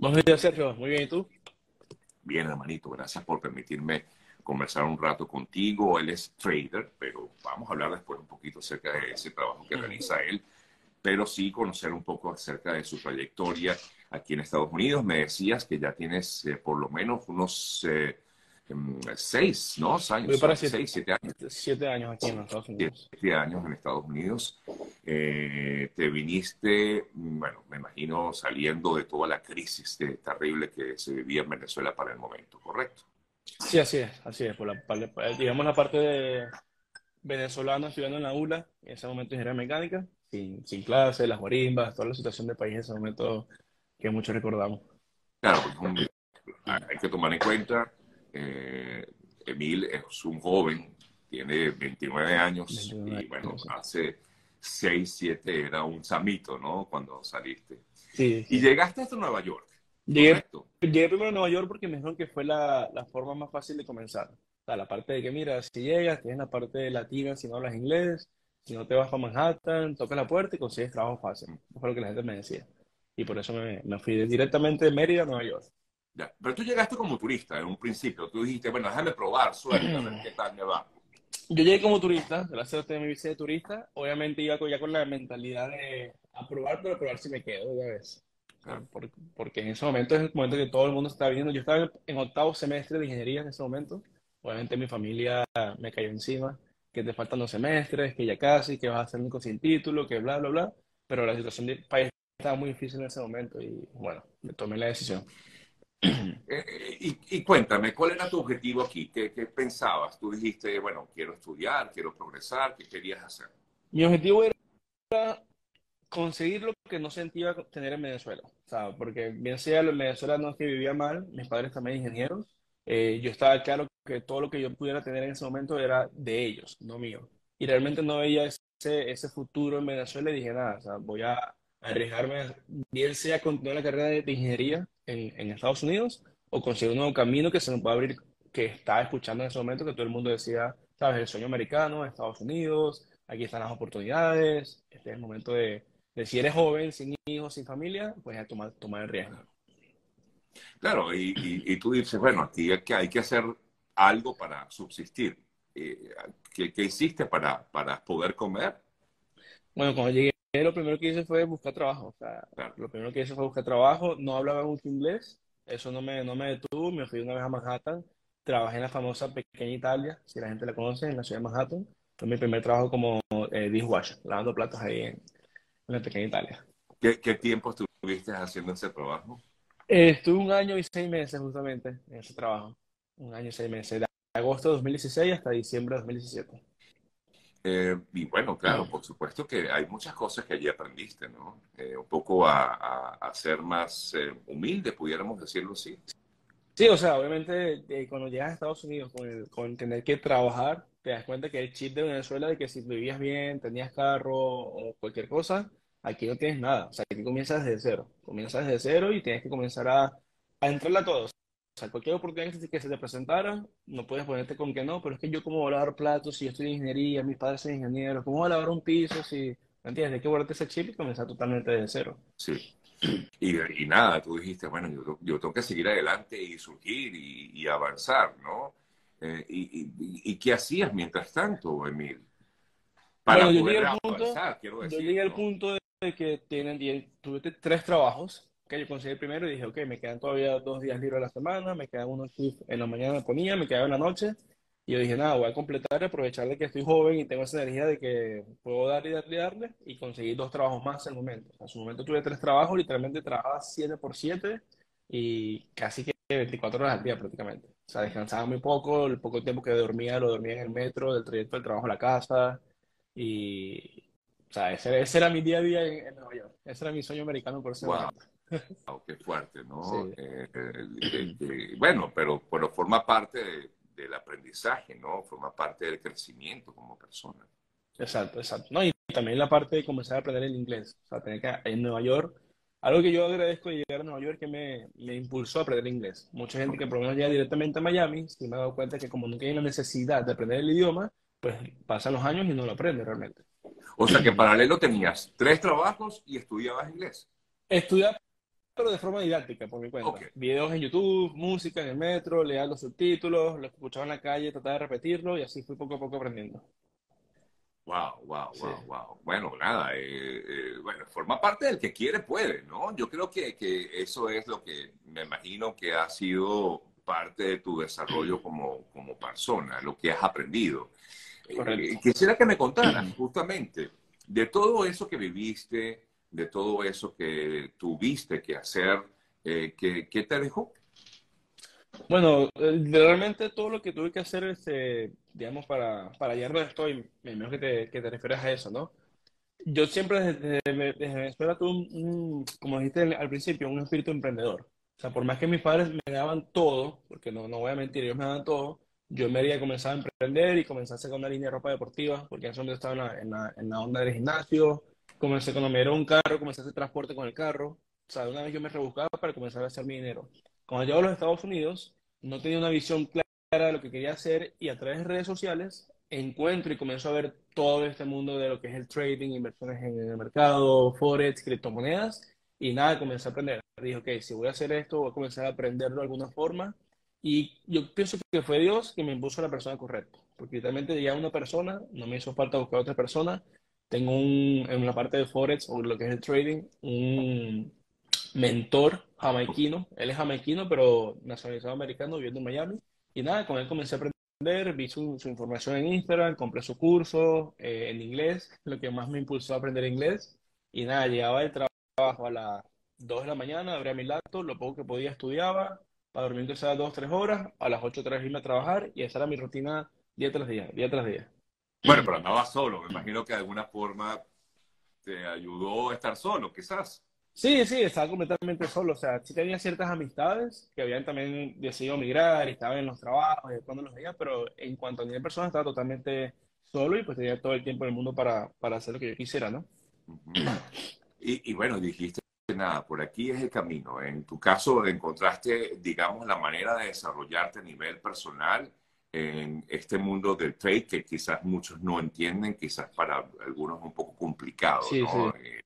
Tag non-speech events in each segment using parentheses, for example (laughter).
Buenos días, Sergio. Muy bien, ¿y tú? Bien, hermanito. Gracias por permitirme conversar un rato contigo. Él es trader, pero vamos a hablar después un poquito acerca de ese trabajo que realiza él, pero sí conocer un poco acerca de su trayectoria aquí en Estados Unidos. Me decías que ya tienes eh, por lo menos unos eh, em, seis, ¿no? Años, para seis, siete años. Siete años aquí en Estados Unidos. Siete años en Estados Unidos. Eh, te viniste, bueno, me imagino saliendo de toda la crisis terrible que se vivía en Venezuela para el momento, ¿correcto? Sí, así es, así es. Por la, digamos la parte de venezolano estudiando en la ULA, en ese momento ingeniería mecánica, sin, sin clases, las guarimbas, toda la situación del país en ese momento que muchos recordamos. Claro, hay que tomar en cuenta, eh, Emil es un joven, tiene 29 años y bueno, hace 6, 7 era un samito, ¿no? Cuando saliste. Sí, Y llegaste hasta Nueva York. Llegué, llegué, primero a Nueva York porque me dijeron que fue la, la, forma más fácil de comenzar. O sea, la parte de que, mira, si llegas, tienes la parte latina si no hablas inglés, si no te vas para Manhattan, tocas la puerta y consigues trabajo fácil. Eso fue lo que la gente me decía y por eso me, me fui directamente de Mérida a Nueva York. Ya. Pero tú llegaste como turista en un principio. Tú dijiste, bueno, déjame probar, suerte, a ver qué tal me va. Yo llegué como turista, gracias a mi visa de turista. Obviamente iba ya con la mentalidad de aprobar, pero probar si me quedo ya vez. Porque, porque, en ese momento es el momento que todo el mundo está viendo. Yo estaba en octavo semestre de ingeniería en ese momento. Obviamente mi familia me cayó encima, que te faltan dos semestres, que ya casi, que vas a ser único sin título, que bla, bla, bla. Pero la situación del país estaba muy difícil en ese momento y bueno, me tomé la decisión. (clears throat) Y, cuéntame, ¿cuál era tu objetivo aquí? ¿Qué, ¿Qué, pensabas? Tú dijiste, bueno, quiero estudiar, quiero progresar, ¿qué querías hacer? Mi objetivo era conseguir lo que no sentía tener en Venezuela. Sea, porque bien sea en Venezuela no es que vivía mal, mis padres también ingenieros, eh, yo estaba claro que todo lo que yo pudiera tener en ese momento era de ellos, no mío. Y realmente no veía ese, ese futuro en Venezuela y dije, nada, o sea, voy a arriesgarme, bien sea continuar la carrera de, ingeniería en, en, Estados Unidos o conseguir un nuevo camino que se me pueda abrir, que estaba escuchando en ese momento que todo el mundo decía, sabes, el sueño americano, Estados Unidos, aquí están las oportunidades, este es el momento de, de si eres joven, sin hijos, sin familia, pues a tomar, tomar el riesgo. Claro, y, y, tú dices, bueno, aquí hay que, hay que hacer algo para subsistir. Eh, ¿Qué, ¿Qué, hiciste para, para poder comer? Bueno, cuando llegué lo primero que hice fue buscar trabajo. O sea, lo primero que hice fue buscar trabajo. No hablaba mucho inglés. Eso no me, no me detuvo. Me fui una vez a Manhattan. Trabajé en la famosa Pequeña Italia, si la gente la conoce, en la ciudad de Manhattan. Fue mi primer trabajo como eh, dishwasher, lavando platos ahí en, la Pequeña Italia. ¿Qué, ¿Qué, tiempo estuviste haciendo ese trabajo? Eh, estuve un año y seis meses justamente en ese trabajo. Un año y seis meses. De agosto de 2016 hasta diciembre de 2017. Eh, y bueno, claro, por supuesto que hay muchas cosas que allí aprendiste, ¿no? Eh, un poco a, a, ser más eh, humilde, pudiéramos decirlo así. Sí, o sea, obviamente cuando llegas a Estados Unidos con, con, tener que trabajar, te das cuenta que el chip de Venezuela de que si vivías bien, tenías carro o cualquier cosa, aquí no tienes nada. O sea, aquí comienzas desde cero. Comienzas desde cero y tienes que comenzar a, a entrarle a todos sea, cualquier oportunidad que se te presentara, no puedes ponerte con que no, pero es que yo como voy a lavar platos si yo estoy en ingeniería, mis padres son ingenieros, ¿cómo voy a lavar un piso si... ¿Me entiendes? Hay que guardarte ese chip y comenzar totalmente de cero. Sí. (clears throat) Y, y nada, tú dijiste, bueno, yo, yo, tengo que seguir adelante y surgir y, avanzar, ¿no? Eh, y, y, qué hacías mientras tanto, Emil? Para bueno, poder avanzar, quiero decir. Yo llegué al punto de que tienen, tuve tres trabajos que yo conseguí primero y dije, ok, me quedan todavía dos días libres a la semana, me quedan unos en la mañana me ponía, me quedaba en la noche. Y yo dije, nada, voy a completar y aprovechar de que estoy joven y tengo esa energía de que puedo darle y darle y darle y conseguir dos trabajos más en el momento. en su momento tuve tres trabajos, literalmente trabajaba 7 por 7 y casi que 24 horas al día prácticamente. O sea, descansaba muy poco, el poco tiempo que dormía lo dormía en el metro, del trayecto del trabajo a la casa. Y, o sea, ese, era mi día a día en, Nueva York. Ese era mi sueño americano por ese momento. Wow, qué fuerte, ¿no? Eh, eh, eh, bueno, pero, pero forma parte del aprendizaje, ¿no? Forma parte del crecimiento como persona. Exacto, exacto. No, y también la parte de comenzar a aprender el inglés. O sea, tener que en Nueva York, algo que yo agradezco de llegar a Nueva York que me, me impulsó a aprender inglés. Mucha gente que por lo menos llega directamente a Miami, sí me ha dado cuenta que como no tiene la necesidad de aprender el idioma, pues pasan los años y no lo aprende realmente. O sea que en paralelo tenías tres trabajos y estudiabas inglés. Estudiaba pero de forma didáctica, por mi cuenta. Videos en YouTube, música en el metro, leer los subtítulos, lo que escuchaba en la calle, tratar de repetirlo y así fui poco a poco aprendiendo. Wow, wow, wow, wow. Bueno, nada, eh, eh, bueno, forma parte del que quiere, puede, ¿no? Yo creo que, que, eso es lo que me imagino que ha sido parte de tu desarrollo (clears throat) como, como persona, lo que has aprendido. Eh, quisiera que me contaras justamente de todo eso que viviste, de todo eso que tuviste que hacer, ¿qué, ¿qué, te dejó? Bueno, realmente todo lo que tuve que hacer, este, digamos, para, para llegar donde estoy, menos que te, que te refieres a eso, ¿no? Yo siempre desde, desde Venezuela tuve, un, como dijiste al principio, un espíritu emprendedor. O sea, por más que mis padres me daban todo, porque no, no voy a mentir, ellos me daban todo, yo me había comenzado a emprender y comencé a hacer una línea de ropa deportiva, porque en ese momento estaba la, en la, en la onda del gimnasio, comencé cuando me dieron un carro, comencé a hacer transporte con el carro, o sea, una vez yo me rebuscaba para comenzar a hacer mi dinero. Cuando llego a los Estados Unidos, no tenía una visión clara de lo que quería hacer y a través de redes sociales encuentro y comienzo a ver todo este mundo de lo que es el trading, inversiones en el mercado, forex, criptomonedas y nada, comencé a aprender. Dije, ok, si voy a hacer esto, voy a comenzar a aprenderlo de alguna forma y yo pienso que fue Dios que me impuso a la persona correcta, porque literalmente ya una persona, no me hizo falta buscar a otra persona, tengo un, en la parte de forex o lo que es el trading, un mentor jamaiquino. Él es jamaiquino, pero nacionalizado americano, viviendo en Miami. Y nada, con él comencé a aprender, vi su, información en Instagram, compré su curso eh, en inglés, lo que más me impulsó a aprender inglés. Y nada, llegaba del trabajo a las 2 de la mañana, abría mi laptop, lo poco que podía estudiaba, para dormir que sea 2, 3 horas, a las 8 3 irme a trabajar y esa era mi rutina día tras día, día tras día. Bueno, pero andaba solo, me imagino que de alguna forma te ayudó a estar solo, quizás. Sí, sí, estaba completamente solo. O sea, sí tenía ciertas amistades que habían también decidido migrar y estaban en los trabajos y cuando los veía, pero en cuanto a nivel personal estaba totalmente solo y pues tenía todo el tiempo del mundo para, para hacer lo que yo quisiera, ¿no? y, y, bueno, dijiste nada, por aquí es el camino. En tu caso encontraste, digamos, la manera de desarrollarte a nivel personal en este mundo del trade que quizás muchos no entienden, quizás para algunos es un poco complicado, ¿no? Eh,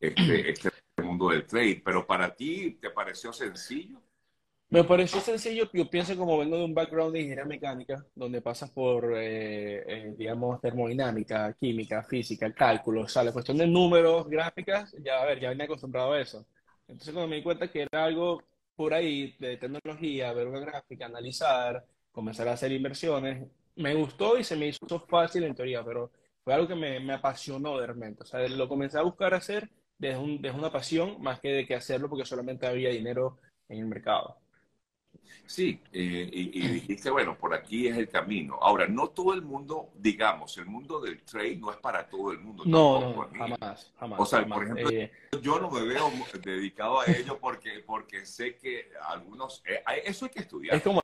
este, este mundo del trade, pero para ti, ¿te pareció sencillo? Me pareció sencillo, yo pienso como vengo de un background de ingeniería mecánica, donde pasas por, eh, eh, digamos, termodinámica, química, física, cálculo, o sea, la cuestión de números, gráficas, ya, a ver, ya venía acostumbrado a eso. Entonces, cuando me di cuenta que era algo por ahí de tecnología, ver una gráfica, analizar, comenzar a hacer inversiones, me gustó y se me hizo fácil en teoría, pero fue algo que me, me apasionó de repente. O sea, lo comencé a buscar hacer desde, un, desde una pasión más que de que hacerlo porque solamente había dinero en el mercado. Sí, eh, y, dijiste, bueno, por aquí es el camino. Ahora, no todo el mundo, digamos, el mundo del trade no es para todo el mundo. No, no, jamás, jamás. O sea, por ejemplo, eh, yo no me veo dedicado a ello porque, porque sé que algunos, eh, eso hay que estudiar. Es como,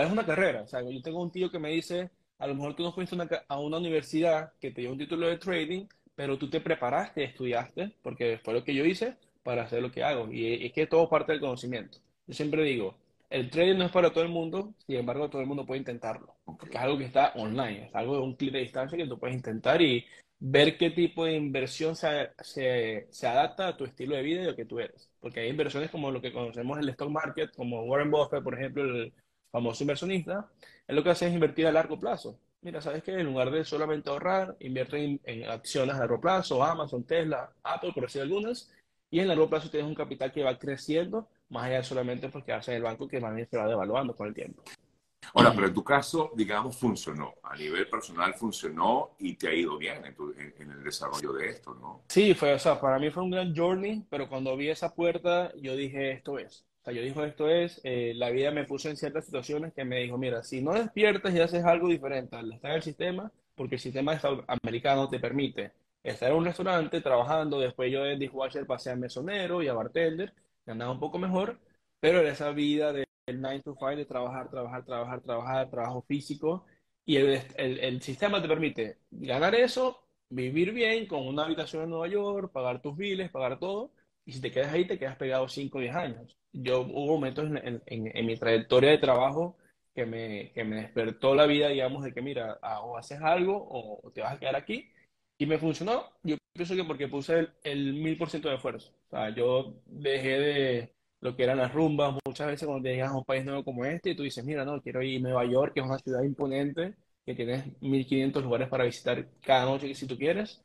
es una carrera. O sea, yo tengo un tío que me dice, a lo mejor tú no fuiste a una universidad que te dio un título de trading, pero tú te preparaste, estudiaste, porque fue lo que yo hice para hacer lo que hago. Y es que todo parte del conocimiento. Yo siempre digo, el trading no es para todo el mundo, sin embargo, todo el mundo puede intentarlo, porque es algo que está online, es algo de un clic de distancia que tú puedes intentar y ver qué tipo de inversión se, se, se, adapta a tu estilo de vida y lo que tú eres. Porque hay inversiones como lo que conocemos en el stock market, como Warren Buffett, por ejemplo, el famoso inversionista, es lo que hace es invertir a largo plazo mira, ¿sabes qué? En lugar de solamente ahorrar, invierte en, acciones a largo plazo, Amazon, Tesla, Apple, por decir algunas, y en largo plazo tienes un capital que va creciendo, más allá de solamente porque quedarse en el banco que más se va devaluando con el tiempo. Ahora, pero en tu caso, digamos, funcionó. A nivel personal funcionó y te ha ido bien en, el desarrollo de esto, ¿no? Sí, fue, o sea, para mí fue un gran journey, pero cuando vi esa puerta, yo dije, esto es. O sea, yo dijo, esto es, eh, la vida me puso en ciertas situaciones que me dijo, mira, si no despiertas y haces algo diferente al estar en el sistema, porque el sistema americano te permite estar en un restaurante trabajando, después yo de dishwasher pasé a mesonero y a bartender, andaba un poco mejor, pero era esa vida del 9 to 5 de trabajar, trabajar, trabajar, trabajar, trabajo físico, y el, el, el sistema te permite ganar eso, vivir bien con una habitación en Nueva York, pagar tus biles, pagar todo, y si te quedas ahí, te quedas pegado 5 o 10 años. Yo hubo momentos en, en, mi trayectoria de trabajo que me, que me despertó la vida, digamos, de que mira, o haces algo o te vas a quedar aquí. Y me funcionó, yo pienso que porque puse el mil por ciento de esfuerzo. O sea, yo dejé de lo que eran las rumbas, muchas veces cuando llegas a un país nuevo como este y tú dices, mira, no, quiero ir a Nueva York, que es una ciudad imponente, que tienes 1500 lugares para visitar cada noche si tú quieres.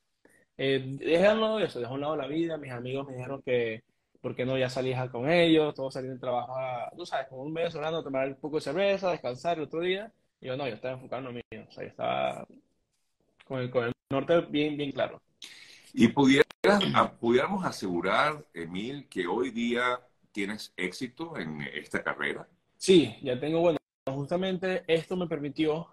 Eh, a eso, dejé a un lado la vida, mis amigos me dijeron que, ¿por qué no ya salías con ellos? Todos salían de trabajo, tú sabes, como un hablando, tomar un poco de cerveza, descansar el otro día. Y yo no, yo estaba enfocando en mí, o sea, yo estaba con el, con el norte bien, bien claro. Y pudiéramos asegurar, Emil, que hoy día tienes éxito en esta carrera. Sí, ya tengo, bueno, justamente esto me permitió,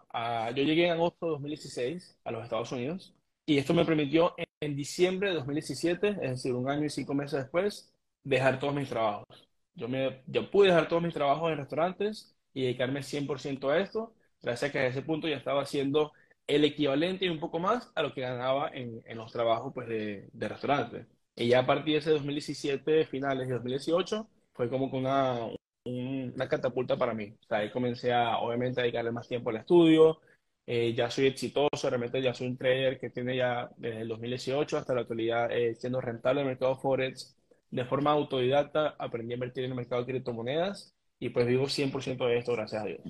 yo llegué en agosto de 2016 a los Estados Unidos y esto me permitió en, diciembre de 2017, es decir, un año y cinco meses después, dejar todos mis trabajos. Yo, me, yo pude dejar todos mis trabajos en restaurantes y dedicarme 100% a esto, gracias a que a ese punto ya estaba haciendo el equivalente y un poco más a lo que ganaba en, en los trabajos pues, de, de restaurante. Y ya a partir de ese 2017, finales de 2018, fue como que una, una catapulta para mí. O sea, ahí comencé a, obviamente, a dedicarle más tiempo al estudio. Eh, ya soy exitoso, realmente ya soy un trader que tiene ya desde el 2018 hasta la actualidad eh, siendo rentable en el mercado Forex. De forma autodidacta aprendí a invertir en el mercado de criptomonedas y pues vivo 100% de esto, gracias a Dios.